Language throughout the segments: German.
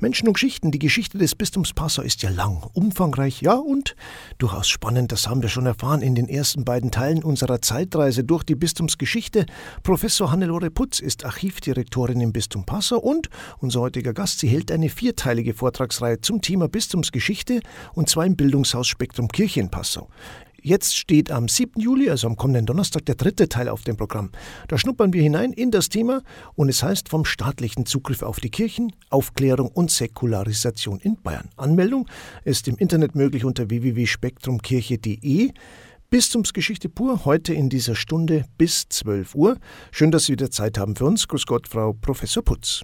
Menschen und Geschichten. Die Geschichte des Bistums Passau ist ja lang, umfangreich, ja und durchaus spannend. Das haben wir schon erfahren in den ersten beiden Teilen unserer Zeitreise durch die Bistumsgeschichte. Professor Hannelore Putz ist Archivdirektorin im Bistum Passau und unser heutiger Gast, sie hält eine vierteilige Vortragsreihe zum Thema Bistumsgeschichte und zwar im Bildungshaus Spektrum Kirche in Passau. Jetzt steht am 7. Juli, also am kommenden Donnerstag, der dritte Teil auf dem Programm. Da schnuppern wir hinein in das Thema und es heißt vom staatlichen Zugriff auf die Kirchen, Aufklärung und Säkularisation in Bayern. Anmeldung ist im Internet möglich unter www.spektrumkirche.de. Bistumsgeschichte pur, heute in dieser Stunde bis 12 Uhr. Schön, dass Sie wieder Zeit haben für uns. Grüß Gott, Frau Professor Putz.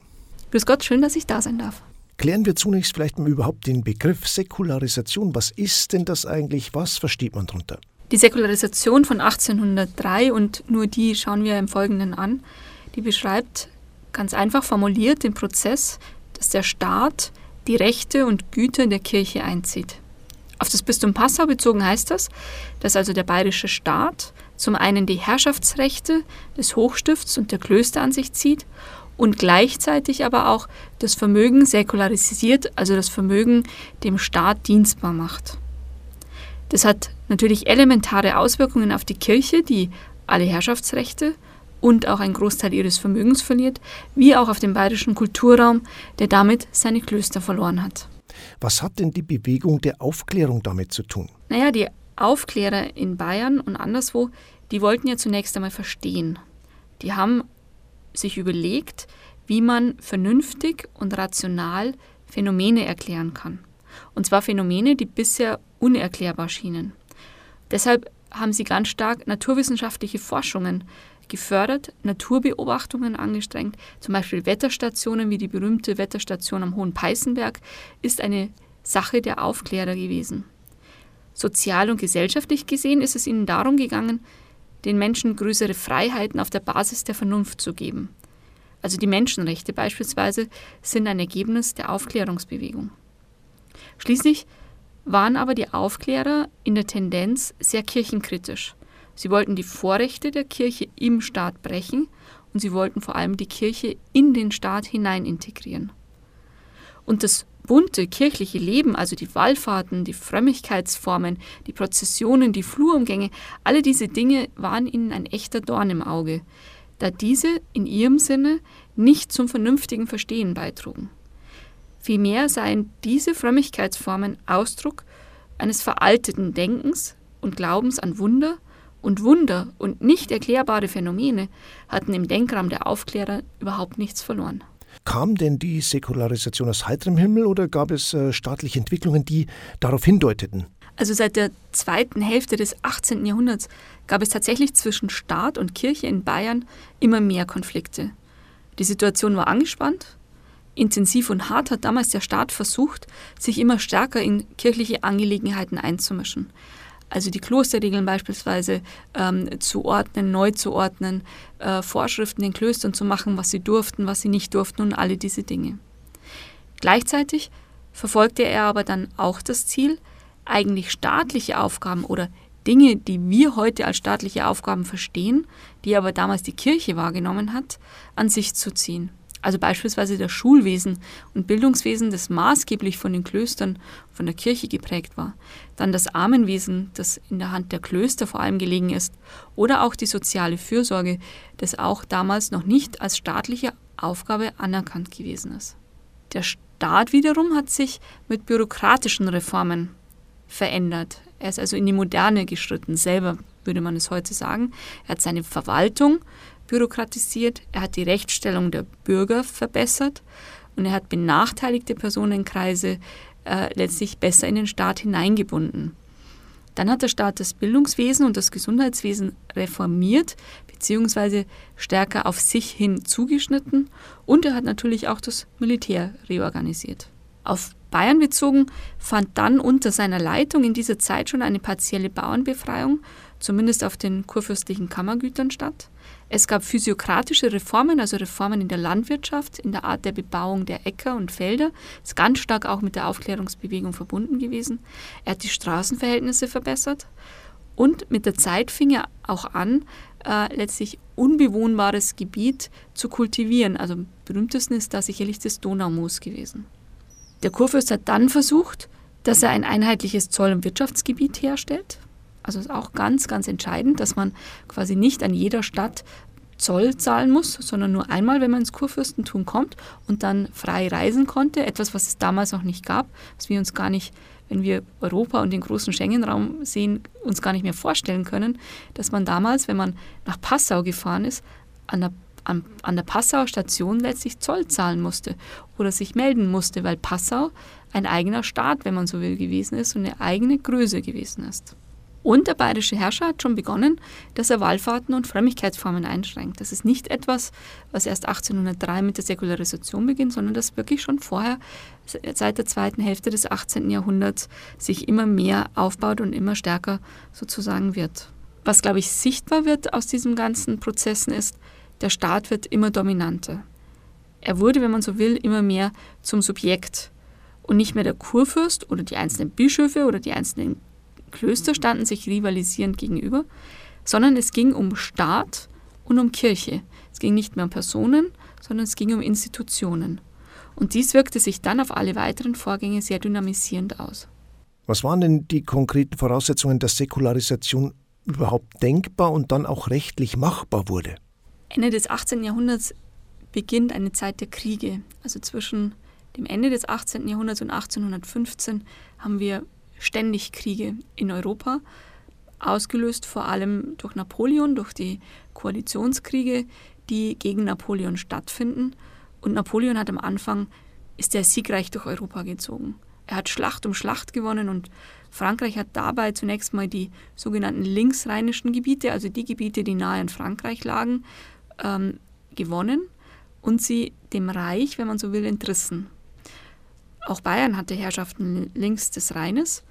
Grüß Gott, schön, dass ich da sein darf. Klären wir zunächst vielleicht mal überhaupt den Begriff Säkularisation. Was ist denn das eigentlich? Was versteht man darunter? Die Säkularisation von 1803 und nur die schauen wir im Folgenden an, die beschreibt ganz einfach formuliert den Prozess, dass der Staat die Rechte und Güter der Kirche einzieht. Auf das Bistum Passau bezogen heißt das, dass also der bayerische Staat zum einen die Herrschaftsrechte des Hochstifts und der Klöster an sich zieht und gleichzeitig aber auch das Vermögen säkularisiert, also das Vermögen dem Staat dienstbar macht. Das hat natürlich elementare Auswirkungen auf die Kirche, die alle Herrschaftsrechte und auch einen Großteil ihres Vermögens verliert, wie auch auf den bayerischen Kulturraum, der damit seine Klöster verloren hat. Was hat denn die Bewegung der Aufklärung damit zu tun? Naja, die Aufklärer in Bayern und anderswo, die wollten ja zunächst einmal verstehen. Die haben sich überlegt, wie man vernünftig und rational Phänomene erklären kann. Und zwar Phänomene, die bisher unerklärbar schienen. Deshalb haben sie ganz stark naturwissenschaftliche Forschungen gefördert, Naturbeobachtungen angestrengt. Zum Beispiel Wetterstationen wie die berühmte Wetterstation am Hohen Peißenberg ist eine Sache der Aufklärer gewesen. Sozial und gesellschaftlich gesehen ist es ihnen darum gegangen, den Menschen größere Freiheiten auf der Basis der Vernunft zu geben. Also die Menschenrechte beispielsweise sind ein Ergebnis der Aufklärungsbewegung. Schließlich waren aber die Aufklärer in der Tendenz sehr kirchenkritisch. Sie wollten die Vorrechte der Kirche im Staat brechen und sie wollten vor allem die Kirche in den Staat hinein integrieren. Und das bunte kirchliche Leben, also die Wallfahrten, die Frömmigkeitsformen, die Prozessionen, die Flurumgänge, alle diese Dinge waren ihnen ein echter Dorn im Auge, da diese in ihrem Sinne nicht zum vernünftigen Verstehen beitrugen. Vielmehr seien diese Frömmigkeitsformen Ausdruck eines veralteten Denkens und Glaubens an Wunder, und Wunder und nicht erklärbare Phänomene hatten im Denkraum der Aufklärer überhaupt nichts verloren. Kam denn die Säkularisation aus heiterem Himmel oder gab es äh, staatliche Entwicklungen, die darauf hindeuteten? Also seit der zweiten Hälfte des 18. Jahrhunderts gab es tatsächlich zwischen Staat und Kirche in Bayern immer mehr Konflikte. Die Situation war angespannt. Intensiv und hart hat damals der Staat versucht, sich immer stärker in kirchliche Angelegenheiten einzumischen also die Klosterregeln beispielsweise ähm, zu ordnen, neu zu ordnen, äh, Vorschriften den Klöstern zu machen, was sie durften, was sie nicht durften und alle diese Dinge. Gleichzeitig verfolgte er aber dann auch das Ziel, eigentlich staatliche Aufgaben oder Dinge, die wir heute als staatliche Aufgaben verstehen, die aber damals die Kirche wahrgenommen hat, an sich zu ziehen also beispielsweise das Schulwesen und Bildungswesen, das maßgeblich von den Klöstern, von der Kirche geprägt war, dann das Armenwesen, das in der Hand der Klöster vor allem gelegen ist, oder auch die soziale Fürsorge, das auch damals noch nicht als staatliche Aufgabe anerkannt gewesen ist. Der Staat wiederum hat sich mit bürokratischen Reformen verändert. Er ist also in die Moderne geschritten, selber würde man es heute sagen. Er hat seine Verwaltung bürokratisiert, er hat die Rechtsstellung der Bürger verbessert und er hat benachteiligte Personenkreise äh, letztlich besser in den Staat hineingebunden. Dann hat der Staat das Bildungswesen und das Gesundheitswesen reformiert bzw. stärker auf sich hin zugeschnitten und er hat natürlich auch das Militär reorganisiert. Auf Bayern bezogen fand dann unter seiner Leitung in dieser Zeit schon eine partielle Bauernbefreiung, zumindest auf den kurfürstlichen Kammergütern statt. Es gab physiokratische Reformen, also Reformen in der Landwirtschaft, in der Art der Bebauung der Äcker und Felder. Ist ganz stark auch mit der Aufklärungsbewegung verbunden gewesen. Er hat die Straßenverhältnisse verbessert und mit der Zeit fing er auch an, äh, letztlich unbewohnbares Gebiet zu kultivieren. Also am berühmtesten ist da sicherlich das Donaumoos gewesen. Der Kurfürst hat dann versucht, dass er ein einheitliches Zoll- und Wirtschaftsgebiet herstellt. Also ist auch ganz, ganz entscheidend, dass man quasi nicht an jeder Stadt Zoll zahlen muss, sondern nur einmal, wenn man ins Kurfürstentum kommt und dann frei reisen konnte. Etwas, was es damals noch nicht gab, was wir uns gar nicht, wenn wir Europa und den großen Schengen-Raum sehen, uns gar nicht mehr vorstellen können, dass man damals, wenn man nach Passau gefahren ist, an der, an, der Passauer Station letztlich Zoll zahlen musste oder sich melden musste, weil Passau ein eigener Staat, wenn man so will, gewesen ist und eine eigene Größe gewesen ist. Und der bayerische Herrscher hat schon begonnen, dass er Wallfahrten und Frömmigkeitsformen einschränkt. Das ist nicht etwas, was erst 1803 mit der Säkularisation beginnt, sondern das wirklich schon vorher, seit der zweiten Hälfte des 18. Jahrhunderts, sich immer mehr aufbaut und immer stärker sozusagen wird. Was, glaube ich, sichtbar wird aus diesen ganzen Prozessen ist, der Staat wird immer dominanter. Er wurde, wenn man so will, immer mehr zum Subjekt und nicht mehr der Kurfürst oder die einzelnen Bischöfe oder die einzelnen Klöster standen sich rivalisierend gegenüber, sondern es ging um Staat und um Kirche. Es ging nicht mehr um Personen, sondern es ging um Institutionen. Und dies wirkte sich dann auf alle weiteren Vorgänge sehr dynamisierend aus. Was waren denn die konkreten Voraussetzungen, dass Säkularisation überhaupt denkbar und dann auch rechtlich machbar wurde? Ende des 18. Jahrhunderts beginnt eine Zeit der Kriege. Also zwischen dem Ende des 18. Jahrhunderts und 1815 haben wir ständig Kriege in Europa, ausgelöst vor allem durch Napoleon, durch die Koalitionskriege, die gegen Napoleon stattfinden. Und Napoleon hat am Anfang, ist er siegreich durch Europa gezogen. Er hat Schlacht um Schlacht gewonnen und Frankreich hat dabei zunächst mal die sogenannten linksrheinischen Gebiete, also die Gebiete, die nahe an Frankreich lagen, ähm, gewonnen und sie dem Reich, wenn man so will, entrissen. Auch Bayern hatte Herrschaften links des Rheines.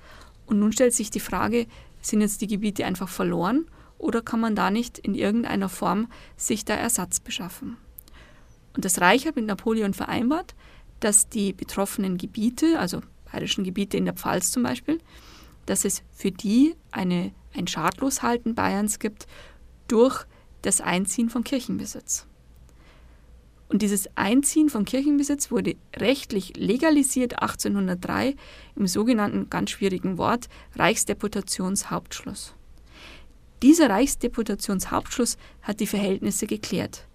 Und nun stellt sich die Frage, sind jetzt die Gebiete einfach verloren oder kann man da nicht in irgendeiner Form sich da Ersatz beschaffen? Und das Reich hat mit Napoleon vereinbart, dass die betroffenen Gebiete, also bayerischen Gebiete in der Pfalz zum Beispiel, dass es für die eine, ein Schadloshalten Bayerns gibt durch das Einziehen von Kirchenbesitz. Und dieses Einziehen von Kirchenbesitz wurde rechtlich legalisiert 1803 im sogenannten ganz schwierigen Wort Reichsdeputationshauptschluss. Dieser Reichsdeputationshauptschluss hat die Verhältnisse geklärt.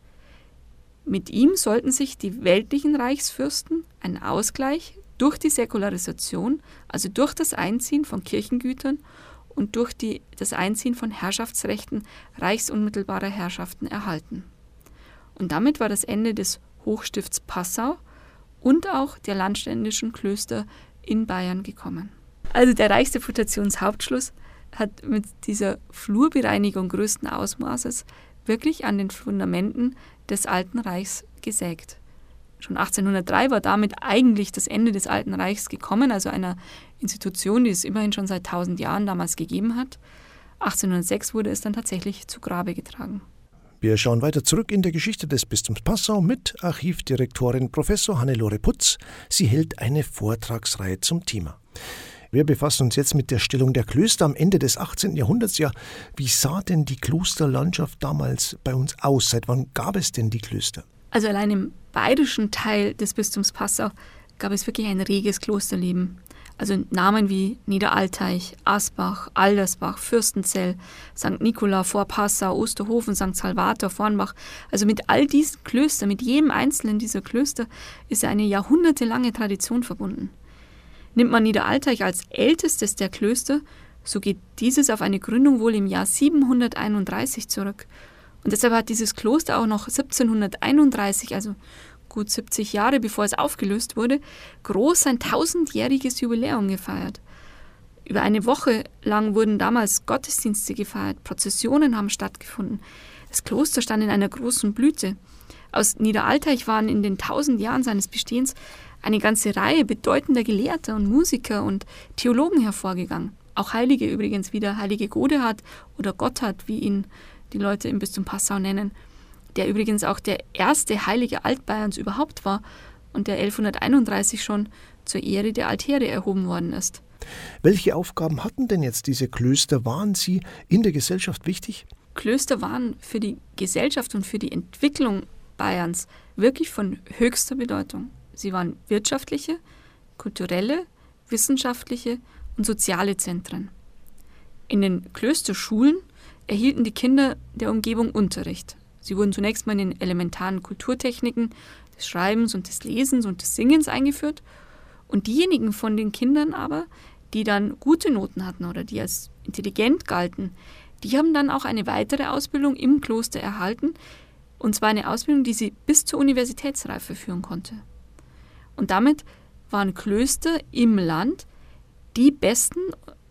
Mit ihm sollten sich die weltlichen Reichsfürsten einen Ausgleich durch die Säkularisation, also durch das Einziehen von Kirchengütern und durch die, das Einziehen von Herrschaftsrechten reichsunmittelbarer Herrschaften erhalten. Und damit war das Ende des Hochstifts Passau und auch der landständischen Klöster in Bayern gekommen. Also der Reichsdeputationshauptschluss hat mit dieser Flurbereinigung größten Ausmaßes wirklich an den Fundamenten des Alten Reichs gesägt. Schon 1803 war damit eigentlich das Ende des Alten Reichs gekommen, also einer Institution, die es immerhin schon seit 1000 Jahren damals gegeben hat. 1806 wurde es dann tatsächlich zu Grabe getragen. Wir schauen weiter zurück in der Geschichte des Bistums Passau mit Archivdirektorin Professor Hannelore Putz. Sie hält eine Vortragsreihe zum Thema. Wir befassen uns jetzt mit der Stellung der Klöster am Ende des 18. Jahrhunderts. Ja, wie sah denn die Klosterlandschaft damals bei uns aus? Seit wann gab es denn die Klöster? Also allein im bayerischen Teil des Bistums Passau gab es wirklich ein reges Klosterleben. Also Namen wie Niederalteich, Asbach, Aldersbach, Fürstenzell, St. Nikola, Vorpassau, Osterhofen, St. Salvator, Vornbach. Also mit all diesen Klöstern, mit jedem einzelnen dieser Klöster ist eine jahrhundertelange Tradition verbunden. Nimmt man Niederalteich als ältestes der Klöster, so geht dieses auf eine Gründung wohl im Jahr 731 zurück. Und deshalb hat dieses Kloster auch noch 1731, also gut 70 Jahre bevor es aufgelöst wurde, groß sein tausendjähriges Jubiläum gefeiert. Über eine Woche lang wurden damals Gottesdienste gefeiert, Prozessionen haben stattgefunden. Das Kloster stand in einer großen Blüte. Aus Niederalteich waren in den tausend Jahren seines Bestehens eine ganze Reihe bedeutender Gelehrter und Musiker und Theologen hervorgegangen. Auch Heilige übrigens wieder, Heilige Godehard oder Gotthard, wie ihn die Leute im Bistum Passau nennen der übrigens auch der erste Heilige Altbayerns überhaupt war und der 1131 schon zur Ehre der Altäre erhoben worden ist. Welche Aufgaben hatten denn jetzt diese Klöster? Waren sie in der Gesellschaft wichtig? Klöster waren für die Gesellschaft und für die Entwicklung Bayerns wirklich von höchster Bedeutung. Sie waren wirtschaftliche, kulturelle, wissenschaftliche und soziale Zentren. In den Klösterschulen erhielten die Kinder der Umgebung Unterricht. Sie wurden zunächst mal in den elementaren Kulturtechniken des Schreibens und des Lesens und des Singens eingeführt. Und diejenigen von den Kindern aber, die dann gute Noten hatten oder die als intelligent galten, die haben dann auch eine weitere Ausbildung im Kloster erhalten, und zwar eine Ausbildung, die sie bis zur Universitätsreife führen konnte. Und damit waren Klöster im Land die besten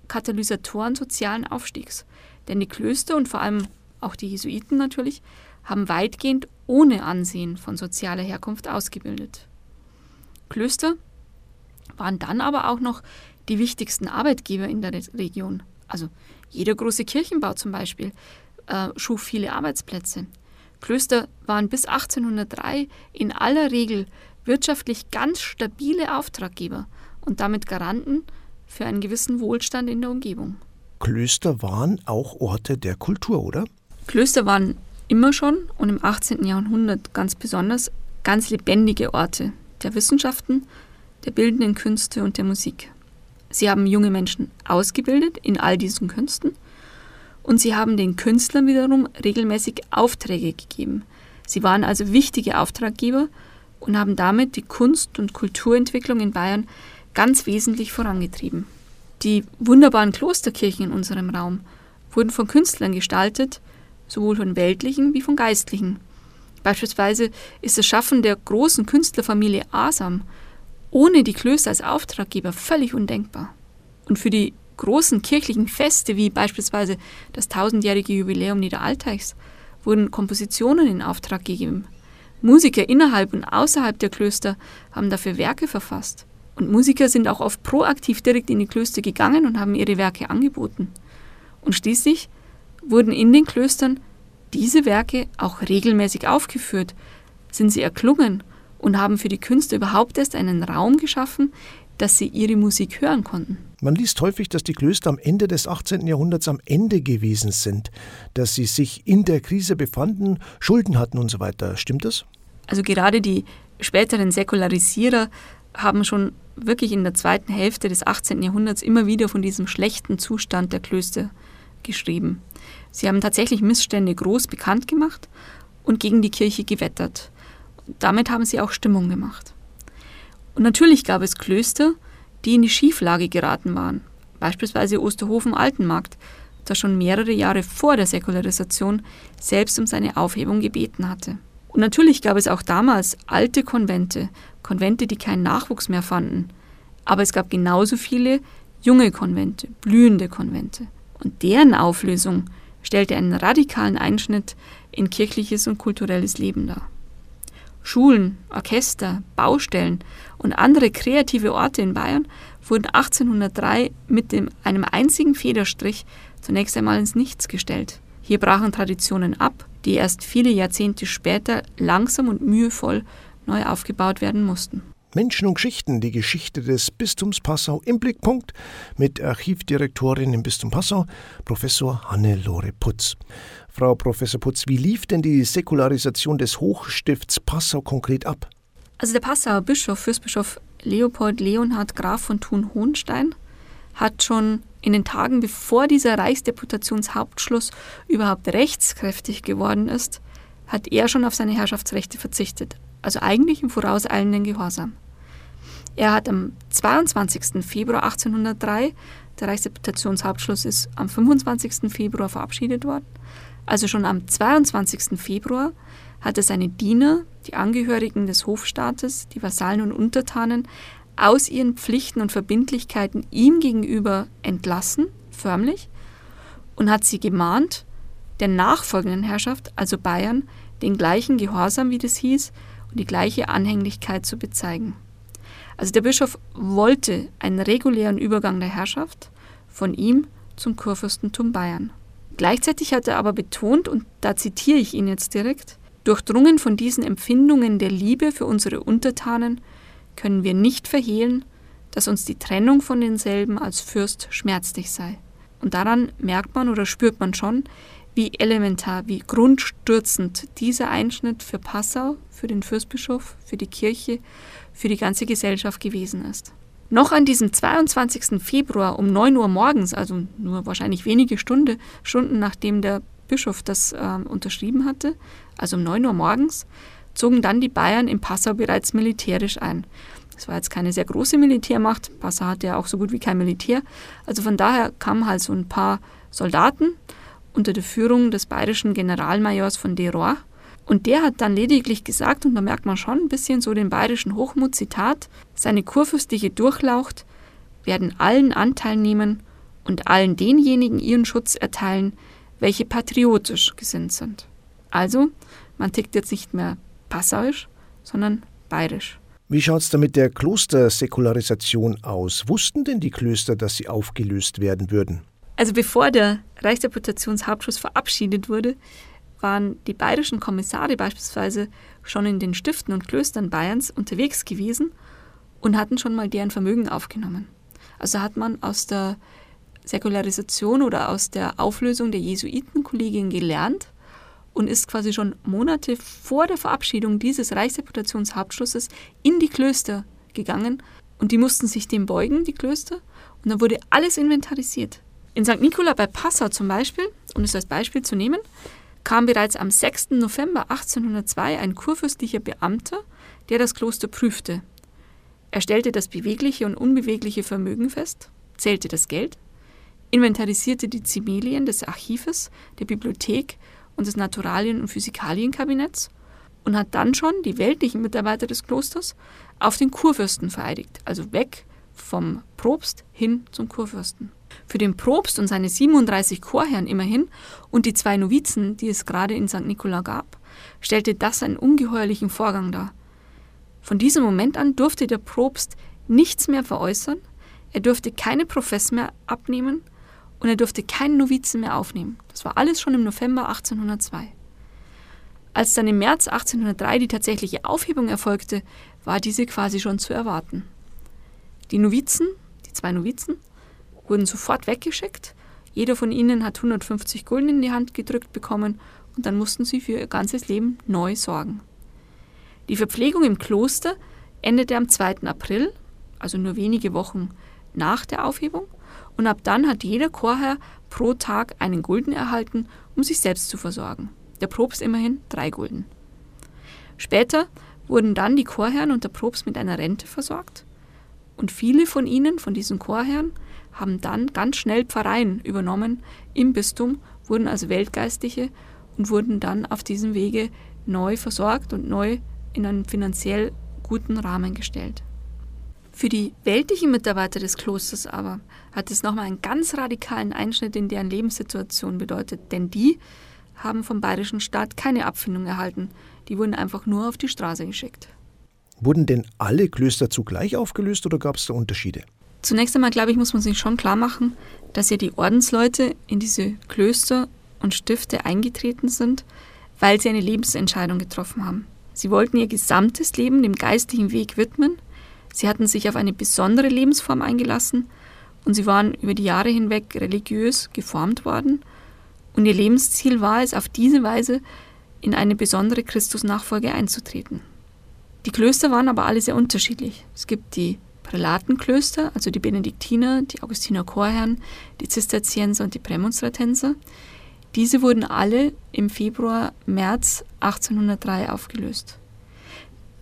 Katalysatoren sozialen Aufstiegs. Denn die Klöster und vor allem auch die Jesuiten natürlich haben weitgehend ohne Ansehen von sozialer Herkunft ausgebildet. Klöster waren dann aber auch noch die wichtigsten Arbeitgeber in der Region. Also jeder große Kirchenbau zum Beispiel äh, schuf viele Arbeitsplätze. Klöster waren bis 1803 in aller Regel wirtschaftlich ganz stabile Auftraggeber und damit Garanten für einen gewissen Wohlstand in der Umgebung. Klöster waren auch Orte der Kultur, oder? Klöster waren immer schon und im 18. Jahrhundert ganz besonders ganz lebendige Orte der Wissenschaften, der bildenden Künste und der Musik. Sie haben junge Menschen ausgebildet in all diesen Künsten und sie haben den Künstlern wiederum regelmäßig Aufträge gegeben. Sie waren also wichtige Auftraggeber und haben damit die Kunst- und Kulturentwicklung in Bayern ganz wesentlich vorangetrieben. Die wunderbaren Klosterkirchen in unserem Raum wurden von Künstlern gestaltet, sowohl von weltlichen wie von geistlichen. Beispielsweise ist das Schaffen der großen Künstlerfamilie Asam ohne die Klöster als Auftraggeber völlig undenkbar. Und für die großen kirchlichen Feste, wie beispielsweise das tausendjährige Jubiläum Niederalteichs, wurden Kompositionen in Auftrag gegeben. Musiker innerhalb und außerhalb der Klöster haben dafür Werke verfasst. Und Musiker sind auch oft proaktiv direkt in die Klöster gegangen und haben ihre Werke angeboten. Und schließlich wurden in den Klöstern diese Werke auch regelmäßig aufgeführt, sind sie erklungen und haben für die Künstler überhaupt erst einen Raum geschaffen, dass sie ihre Musik hören konnten. Man liest häufig, dass die Klöster am Ende des 18. Jahrhunderts am Ende gewesen sind, dass sie sich in der Krise befanden, Schulden hatten und so weiter. Stimmt das? Also gerade die späteren Säkularisierer haben schon wirklich in der zweiten Hälfte des 18. Jahrhunderts immer wieder von diesem schlechten Zustand der Klöster geschrieben. Sie haben tatsächlich Missstände groß bekannt gemacht und gegen die Kirche gewettert. Damit haben sie auch Stimmung gemacht. Und natürlich gab es Klöster, die in die Schieflage geraten waren, beispielsweise Osterhofen-Altenmarkt, das schon mehrere Jahre vor der Säkularisation selbst um seine Aufhebung gebeten hatte. Und natürlich gab es auch damals alte Konvente, Konvente, die keinen Nachwuchs mehr fanden. Aber es gab genauso viele junge Konvente, blühende Konvente. Und deren Auflösung stellte einen radikalen Einschnitt in kirchliches und kulturelles Leben dar. Schulen, Orchester, Baustellen und andere kreative Orte in Bayern wurden 1803 mit dem, einem einzigen Federstrich zunächst einmal ins Nichts gestellt. Hier brachen Traditionen ab, die erst viele Jahrzehnte später langsam und mühevoll neu aufgebaut werden mussten. Menschen und Geschichten, die Geschichte des Bistums Passau im Blickpunkt mit Archivdirektorin im Bistum Passau, Professor Hannelore Putz. Frau Professor Putz, wie lief denn die Säkularisation des Hochstifts Passau konkret ab? Also der Passauer Bischof, Fürstbischof Leopold Leonhard Graf von Thun-Hohenstein, hat schon in den Tagen bevor dieser Reichsdeputationshauptschluss überhaupt rechtskräftig geworden ist, hat er schon auf seine Herrschaftsrechte verzichtet, also eigentlich im vorauseilenden Gehorsam. Er hat am 22. Februar 1803, der Reichsdeputationshauptschluss ist am 25. Februar verabschiedet worden, also schon am 22. Februar hat er seine Diener, die Angehörigen des Hofstaates, die Vasallen und Untertanen, aus ihren Pflichten und Verbindlichkeiten ihm gegenüber entlassen, förmlich, und hat sie gemahnt, der nachfolgenden Herrschaft, also Bayern, den gleichen Gehorsam, wie das hieß, und die gleiche Anhänglichkeit zu bezeigen. Also der Bischof wollte einen regulären Übergang der Herrschaft von ihm zum Kurfürstentum Bayern. Gleichzeitig hat er aber betont, und da zitiere ich ihn jetzt direkt, durchdrungen von diesen Empfindungen der Liebe für unsere Untertanen können wir nicht verhehlen, dass uns die Trennung von denselben als Fürst schmerzlich sei. Und daran merkt man oder spürt man schon, wie elementar, wie grundstürzend dieser Einschnitt für Passau, für den Fürstbischof, für die Kirche, für die ganze Gesellschaft gewesen ist. Noch an diesem 22. Februar um 9 Uhr morgens, also nur wahrscheinlich wenige Stunde, Stunden nachdem der Bischof das äh, unterschrieben hatte, also um 9 Uhr morgens, zogen dann die Bayern in Passau bereits militärisch ein. Es war jetzt keine sehr große Militärmacht. Passau hatte ja auch so gut wie kein Militär. Also von daher kamen halt so ein paar Soldaten unter der Führung des bayerischen Generalmajors von Deroy. Und der hat dann lediglich gesagt, und da merkt man schon ein bisschen so den bayerischen Hochmut, Zitat, seine kurfürstliche Durchlaucht werden allen Anteil nehmen und allen denjenigen ihren Schutz erteilen, welche patriotisch gesinnt sind. Also, man tickt jetzt nicht mehr passauisch, sondern bayerisch. Wie schaut es da mit der Klostersäkularisation aus? Wussten denn die Klöster, dass sie aufgelöst werden würden? Also bevor der Reichsdeputationshauptschuss verabschiedet wurde, waren die bayerischen Kommissare beispielsweise schon in den Stiften und Klöstern Bayerns unterwegs gewesen und hatten schon mal deren Vermögen aufgenommen. Also hat man aus der Säkularisation oder aus der Auflösung der Jesuitenkollegien gelernt und ist quasi schon Monate vor der Verabschiedung dieses Reichsdeputationshauptschlusses in die Klöster gegangen und die mussten sich dem beugen, die Klöster, und dann wurde alles inventarisiert. In St. Nikola bei Passau zum Beispiel, um es als Beispiel zu nehmen, kam bereits am 6. November 1802 ein kurfürstlicher Beamter, der das Kloster prüfte. Er stellte das bewegliche und unbewegliche Vermögen fest, zählte das Geld, inventarisierte die Zimelien des Archives, der Bibliothek und des Naturalien- und Physikalienkabinetts und hat dann schon die weltlichen Mitarbeiter des Klosters auf den Kurfürsten vereidigt, also weg vom Propst hin zum Kurfürsten. Für den Propst und seine 37 Chorherren immerhin und die zwei Novizen, die es gerade in St. Nikola gab, stellte das einen ungeheuerlichen Vorgang dar. Von diesem Moment an durfte der Propst nichts mehr veräußern, er durfte keine Profess mehr abnehmen und er durfte keinen Novizen mehr aufnehmen. Das war alles schon im November 1802. Als dann im März 1803 die tatsächliche Aufhebung erfolgte, war diese quasi schon zu erwarten. Die Novizen, die zwei Novizen, wurden sofort weggeschickt. Jeder von ihnen hat 150 Gulden in die Hand gedrückt bekommen und dann mussten sie für ihr ganzes Leben neu sorgen. Die Verpflegung im Kloster endete am 2. April, also nur wenige Wochen nach der Aufhebung, und ab dann hat jeder Chorherr pro Tag einen Gulden erhalten, um sich selbst zu versorgen. Der Propst immerhin drei Gulden. Später wurden dann die Chorherren und der Propst mit einer Rente versorgt und viele von ihnen, von diesen Chorherren, haben dann ganz schnell Pfarreien übernommen im Bistum, wurden also Weltgeistliche und wurden dann auf diesem Wege neu versorgt und neu in einen finanziell guten Rahmen gestellt. Für die weltlichen Mitarbeiter des Klosters aber hat es nochmal einen ganz radikalen Einschnitt in deren Lebenssituation bedeutet, denn die haben vom bayerischen Staat keine Abfindung erhalten, die wurden einfach nur auf die Straße geschickt. Wurden denn alle Klöster zugleich aufgelöst oder gab es da Unterschiede? Zunächst einmal, glaube ich, muss man sich schon klar machen, dass ja die Ordensleute in diese Klöster und Stifte eingetreten sind, weil sie eine Lebensentscheidung getroffen haben. Sie wollten ihr gesamtes Leben dem geistlichen Weg widmen, sie hatten sich auf eine besondere Lebensform eingelassen und sie waren über die Jahre hinweg religiös geformt worden und ihr Lebensziel war es, auf diese Weise in eine besondere Christusnachfolge einzutreten. Die Klöster waren aber alle sehr unterschiedlich. Es gibt die Prälatenklöster, also die Benediktiner, die Augustiner Chorherren, die Zisterzienser und die Prämonstratenser. Diese wurden alle im Februar, März 1803 aufgelöst.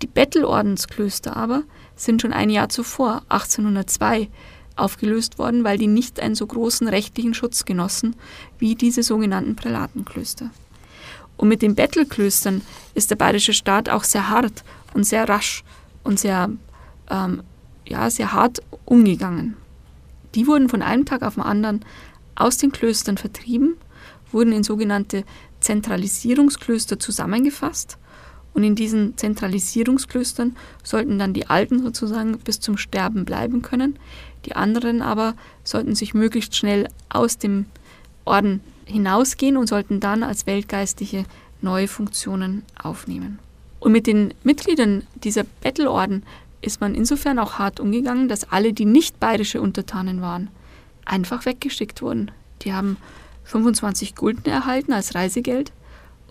Die Bettelordensklöster aber sind schon ein Jahr zuvor, 1802, aufgelöst worden, weil die nicht einen so großen rechtlichen Schutz genossen wie diese sogenannten Prälatenklöster. Und mit den Bettelklöstern ist der bayerische Staat auch sehr hart und sehr rasch und sehr ähm, ja, sehr hart umgegangen. Die wurden von einem Tag auf den anderen aus den Klöstern vertrieben, wurden in sogenannte Zentralisierungsklöster zusammengefasst und in diesen Zentralisierungsklöstern sollten dann die Alten sozusagen bis zum Sterben bleiben können, die anderen aber sollten sich möglichst schnell aus dem Orden hinausgehen und sollten dann als Weltgeistliche neue Funktionen aufnehmen. Und mit den Mitgliedern dieser Bettelorden ist man insofern auch hart umgegangen, dass alle, die nicht bayerische Untertanen waren, einfach weggeschickt wurden. Die haben 25 Gulden erhalten als Reisegeld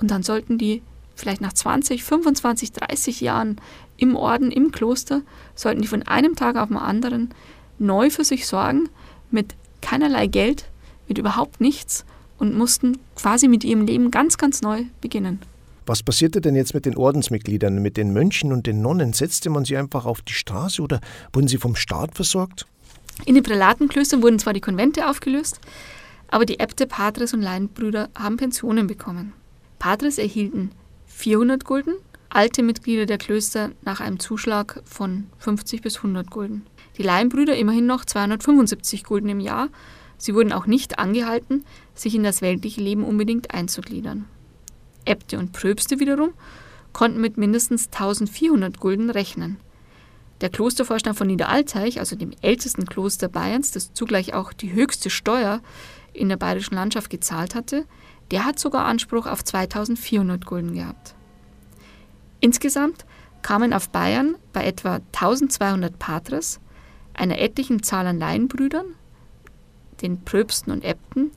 und dann sollten die vielleicht nach 20, 25, 30 Jahren im Orden, im Kloster, sollten die von einem Tag auf den anderen neu für sich sorgen, mit keinerlei Geld, mit überhaupt nichts und mussten quasi mit ihrem Leben ganz, ganz neu beginnen. Was passierte denn jetzt mit den Ordensmitgliedern, mit den Mönchen und den Nonnen? Setzte man sie einfach auf die Straße oder wurden sie vom Staat versorgt? In den Prälatenklöstern wurden zwar die Konvente aufgelöst, aber die Äbte, Patres und Laienbrüder haben Pensionen bekommen. Patres erhielten 400 Gulden, alte Mitglieder der Klöster nach einem Zuschlag von 50 bis 100 Gulden. Die Laienbrüder immerhin noch 275 Gulden im Jahr. Sie wurden auch nicht angehalten, sich in das weltliche Leben unbedingt einzugliedern. Äbte und Pröbste wiederum konnten mit mindestens 1400 Gulden rechnen. Der Klostervorstand von Niederalteich, also dem ältesten Kloster Bayerns, das zugleich auch die höchste Steuer in der bayerischen Landschaft gezahlt hatte, der hat sogar Anspruch auf 2400 Gulden gehabt. Insgesamt kamen auf Bayern bei etwa 1200 Patres, einer etlichen Zahl an Laienbrüdern, den Pröbsten und Äbten,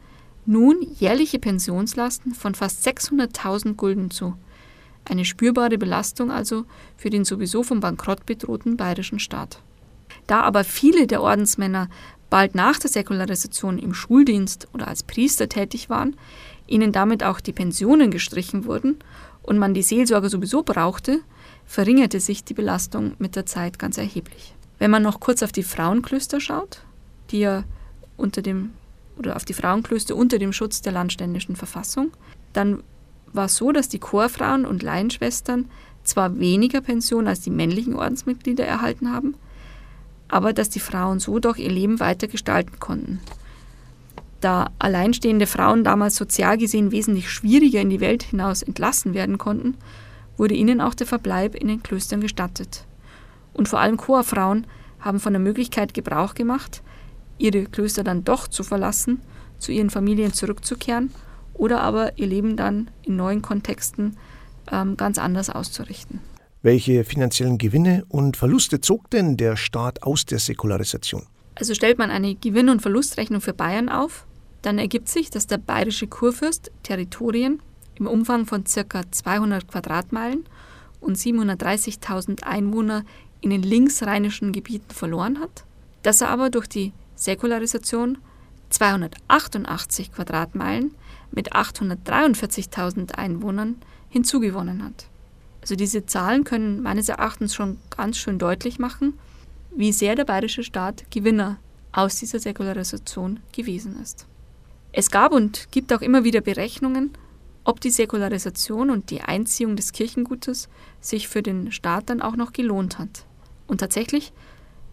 nun jährliche Pensionslasten von fast 600.000 Gulden zu. Eine spürbare Belastung also für den sowieso vom Bankrott bedrohten bayerischen Staat. Da aber viele der Ordensmänner bald nach der Säkularisation im Schuldienst oder als Priester tätig waren, ihnen damit auch die Pensionen gestrichen wurden und man die Seelsorge sowieso brauchte, verringerte sich die Belastung mit der Zeit ganz erheblich. Wenn man noch kurz auf die Frauenklöster schaut, die ja unter dem oder auf die Frauenklöster unter dem Schutz der landständischen Verfassung, dann war es so, dass die Chorfrauen und Laienschwestern zwar weniger Pension als die männlichen Ordensmitglieder erhalten haben, aber dass die Frauen so doch ihr Leben weiter gestalten konnten. Da alleinstehende Frauen damals sozial gesehen wesentlich schwieriger in die Welt hinaus entlassen werden konnten, wurde ihnen auch der Verbleib in den Klöstern gestattet. Und vor allem Chorfrauen haben von der Möglichkeit Gebrauch gemacht, ihre Klöster dann doch zu verlassen, zu ihren Familien zurückzukehren oder aber ihr Leben dann in neuen Kontexten ähm, ganz anders auszurichten. Welche finanziellen Gewinne und Verluste zog denn der Staat aus der Säkularisation? Also stellt man eine Gewinn- und Verlustrechnung für Bayern auf, dann ergibt sich, dass der bayerische Kurfürst Territorien im Umfang von ca. 200 Quadratmeilen und 730.000 Einwohner in den linksrheinischen Gebieten verloren hat, dass er aber durch die Säkularisation 288 Quadratmeilen mit 843.000 Einwohnern hinzugewonnen hat. Also diese Zahlen können meines Erachtens schon ganz schön deutlich machen, wie sehr der bayerische Staat Gewinner aus dieser Säkularisation gewesen ist. Es gab und gibt auch immer wieder Berechnungen, ob die Säkularisation und die Einziehung des Kirchengutes sich für den Staat dann auch noch gelohnt hat. Und tatsächlich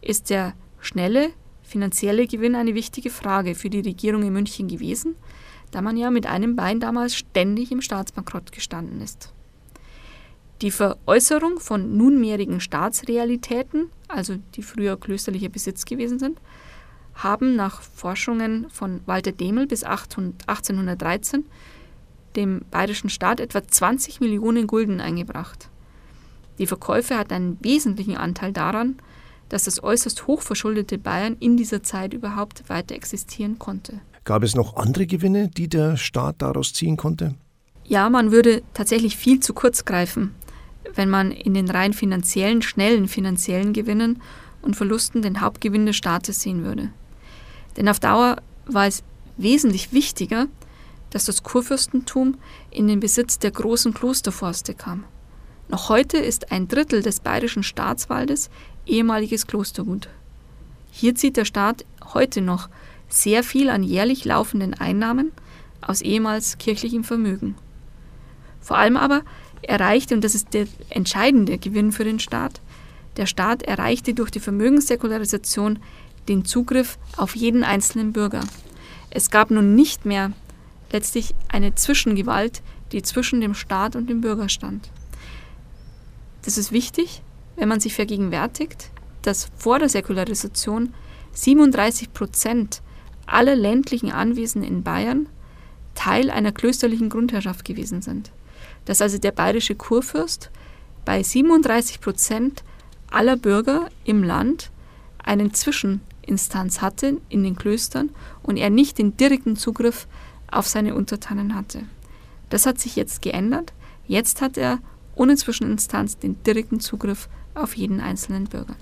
ist der schnelle finanzielle Gewinn eine wichtige Frage für die Regierung in München gewesen, da man ja mit einem Bein damals ständig im Staatsbankrott gestanden ist. Die Veräußerung von nunmehrigen Staatsrealitäten, also die früher klösterlicher Besitz gewesen sind, haben nach Forschungen von Walter Demel bis 1813 dem bayerischen Staat etwa 20 Millionen Gulden eingebracht. Die Verkäufe hatten einen wesentlichen Anteil daran, dass das äußerst hochverschuldete Bayern in dieser Zeit überhaupt weiter existieren konnte. Gab es noch andere Gewinne, die der Staat daraus ziehen konnte? Ja, man würde tatsächlich viel zu kurz greifen, wenn man in den rein finanziellen, schnellen finanziellen Gewinnen und Verlusten den Hauptgewinn des Staates sehen würde. Denn auf Dauer war es wesentlich wichtiger, dass das Kurfürstentum in den Besitz der großen Klosterforste kam. Noch heute ist ein Drittel des bayerischen Staatswaldes ehemaliges Klostergut. Hier zieht der Staat heute noch sehr viel an jährlich laufenden Einnahmen aus ehemals kirchlichem Vermögen. Vor allem aber erreichte, und das ist der entscheidende Gewinn für den Staat, der Staat erreichte durch die Vermögenssäkularisation den Zugriff auf jeden einzelnen Bürger. Es gab nun nicht mehr letztlich eine Zwischengewalt, die zwischen dem Staat und dem Bürger stand. Das ist wichtig, wenn man sich vergegenwärtigt, dass vor der Säkularisation 37 Prozent aller ländlichen Anwesen in Bayern Teil einer klösterlichen Grundherrschaft gewesen sind. Dass also der bayerische Kurfürst bei 37 Prozent aller Bürger im Land einen Zwischeninstanz hatte in den Klöstern und er nicht den direkten Zugriff auf seine Untertanen hatte. Das hat sich jetzt geändert, Jetzt hat er ohne Zwischeninstanz den direkten Zugriff auf jeden einzelnen Bürger.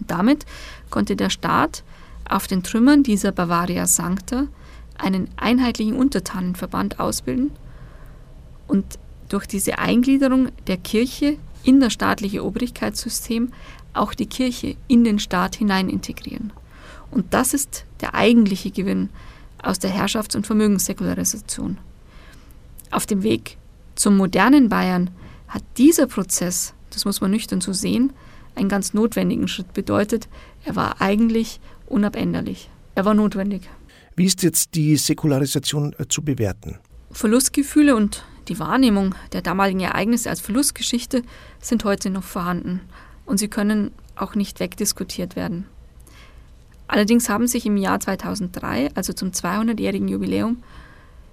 Damit konnte der Staat auf den Trümmern dieser Bavaria Sancta einen einheitlichen Untertanenverband ausbilden und durch diese Eingliederung der Kirche in das staatliche Obrigkeitssystem auch die Kirche in den Staat hinein integrieren. Und das ist der eigentliche Gewinn aus der Herrschafts- und Vermögenssäkularisation. Auf dem Weg zum modernen Bayern hat dieser Prozess, das muss man nüchtern so sehen, einen ganz notwendigen Schritt bedeutet. Er war eigentlich unabänderlich. Er war notwendig. Wie ist jetzt die Säkularisation äh, zu bewerten? Verlustgefühle und die Wahrnehmung der damaligen Ereignisse als Verlustgeschichte sind heute noch vorhanden und sie können auch nicht wegdiskutiert werden. Allerdings haben sich im Jahr 2003, also zum 200-jährigen Jubiläum,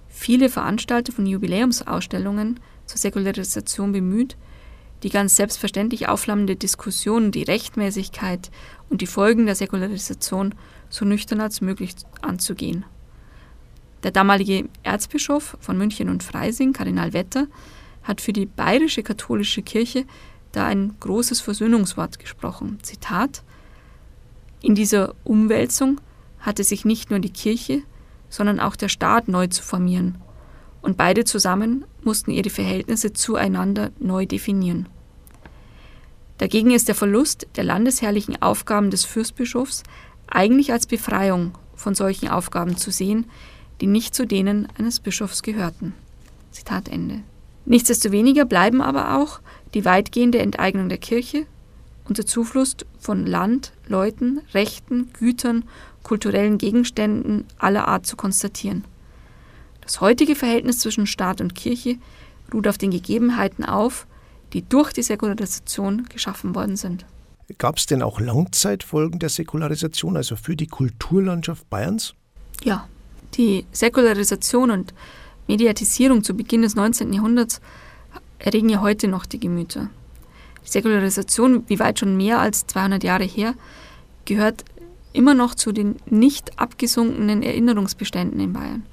viele Veranstalter von Jubiläumsausstellungen zur Säkularisation bemüht, die ganz selbstverständlich aufflammende Diskussion, die Rechtmäßigkeit und die Folgen der Säkularisation so nüchtern als möglich anzugehen. Der damalige Erzbischof von München und Freising, Kardinal Wetter, hat für die bayerische katholische Kirche da ein großes Versöhnungswort gesprochen. Zitat: In dieser Umwälzung hatte sich nicht nur die Kirche, sondern auch der Staat neu zu formieren. Und beide zusammen mussten ihre Verhältnisse zueinander neu definieren. Dagegen ist der Verlust der landesherrlichen Aufgaben des Fürstbischofs eigentlich als Befreiung von solchen Aufgaben zu sehen, die nicht zu denen eines Bischofs gehörten. Zitat Ende. Nichtsdestoweniger bleiben aber auch die weitgehende Enteignung der Kirche und der Zufluss von Land, Leuten, Rechten, Gütern, kulturellen Gegenständen aller Art zu konstatieren. Das heutige Verhältnis zwischen Staat und Kirche ruht auf den Gegebenheiten auf, die durch die Säkularisation geschaffen worden sind. Gab es denn auch Langzeitfolgen der Säkularisation, also für die Kulturlandschaft Bayerns? Ja, die Säkularisation und Mediatisierung zu Beginn des 19. Jahrhunderts erregen ja heute noch die Gemüter. Die Säkularisation, wie weit schon mehr als 200 Jahre her, gehört immer noch zu den nicht abgesunkenen Erinnerungsbeständen in Bayern.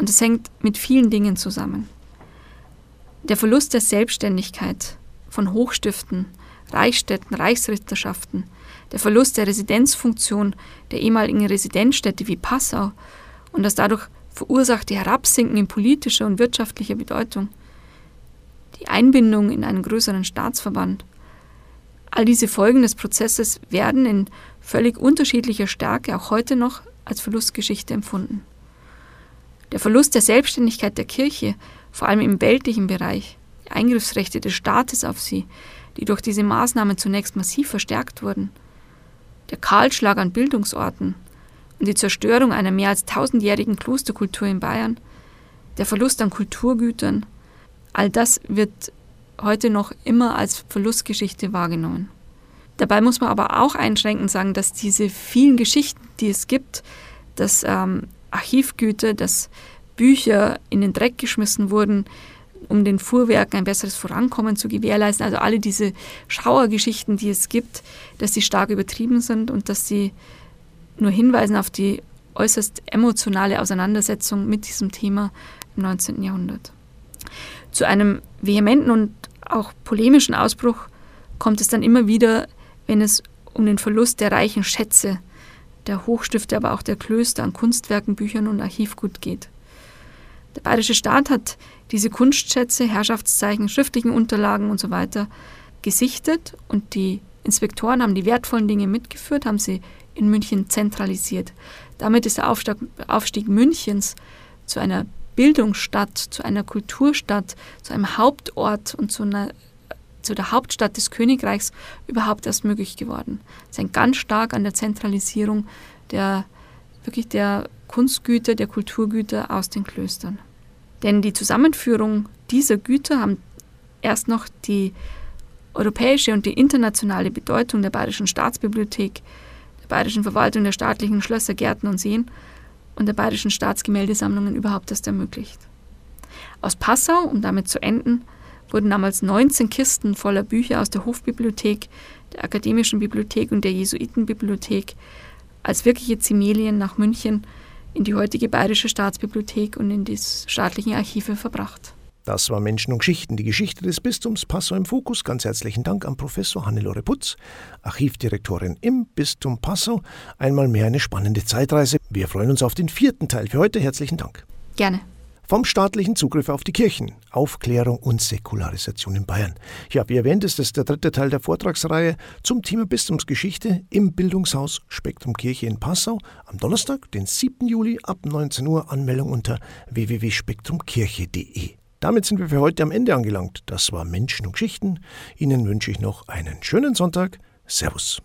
Und es hängt mit vielen Dingen zusammen. Der Verlust der Selbstständigkeit von Hochstiften, Reichsstädten, Reichsritterschaften, der Verlust der Residenzfunktion der ehemaligen Residenzstädte wie Passau und das dadurch verursachte Herabsinken in politischer und wirtschaftlicher Bedeutung, die Einbindung in einen größeren Staatsverband. All diese Folgen des Prozesses werden in völlig unterschiedlicher Stärke auch heute noch als Verlustgeschichte empfunden. Der Verlust der Selbstständigkeit der Kirche, vor allem im weltlichen Bereich, die Eingriffsrechte des Staates auf sie, die durch diese Maßnahmen zunächst massiv verstärkt wurden, der Kahlschlag an Bildungsorten und die Zerstörung einer mehr als tausendjährigen Klosterkultur in Bayern, der Verlust an Kulturgütern, all das wird heute noch immer als Verlustgeschichte wahrgenommen. Dabei muss man aber auch einschränkend sagen, dass diese vielen Geschichten, die es gibt, dass ähm, Archivgüter, dass Bücher in den Dreck geschmissen wurden, um den Fuhrwerken ein besseres Vorankommen zu gewährleisten. Also alle diese Schauergeschichten, die es gibt, dass sie stark übertrieben sind und dass sie nur hinweisen auf die äußerst emotionale Auseinandersetzung mit diesem Thema im 19. Jahrhundert. Zu einem vehementen und auch polemischen Ausbruch kommt es dann immer wieder wenn es um den Verlust der reichen Schätze, der Hochstifte, aber auch der Klöster an Kunstwerken, Büchern und Archivgut geht. Der bayerische Staat hat diese Kunstschätze, Herrschaftszeichen, schriftlichen Unterlagen und so weiter gesichtet und die Inspektoren haben die wertvollen Dinge mitgeführt, haben sie in München zentralisiert. Damit ist der Aufstieg, Aufstieg Münchens zu einer Bildungsstadt, zu einer Kulturstadt, zu einem Hauptort und zu einer zu der Hauptstadt des Königreichs überhaupt erst möglich geworden. Es hängt ganz stark an der Zentralisierung der wirklich der Kunstgüter, der Kulturgüter aus den Klöstern. Denn die Zusammenführung dieser Güter haben erst noch die europäische und die internationale Bedeutung der Bayerischen Staatsbibliothek, der Bayerischen Verwaltung der staatlichen Schlösser, Gärten und Seen und der Bayerischen Staatsgemäldesammlungen überhaupt erst ermöglicht. Aus Passau, um damit zu enden, wurden damals 19 Kisten voller Bücher aus der Hofbibliothek, der Akademischen Bibliothek und der Jesuitenbibliothek als wirkliche Zimelien nach München in die heutige Bayerische Staatsbibliothek und in die staatlichen Archive verbracht. Das war Menschen und Geschichten, die Geschichte des Bistums Passau im Fokus. Ganz herzlichen Dank an Professor Hannelore Putz, Archivdirektorin im Bistum Passau. Einmal mehr eine spannende Zeitreise. Wir freuen uns auf den vierten Teil. Für heute herzlichen Dank. Gerne. Vom staatlichen Zugriff auf die Kirchen, Aufklärung und Säkularisation in Bayern. Ja, wie erwähnt, ist es der dritte Teil der Vortragsreihe zum Thema Bistumsgeschichte im Bildungshaus Spektrum Kirche in Passau am Donnerstag, den 7. Juli ab 19 Uhr. Anmeldung unter www.spektrumkirche.de. Damit sind wir für heute am Ende angelangt. Das war Menschen und Geschichten. Ihnen wünsche ich noch einen schönen Sonntag. Servus.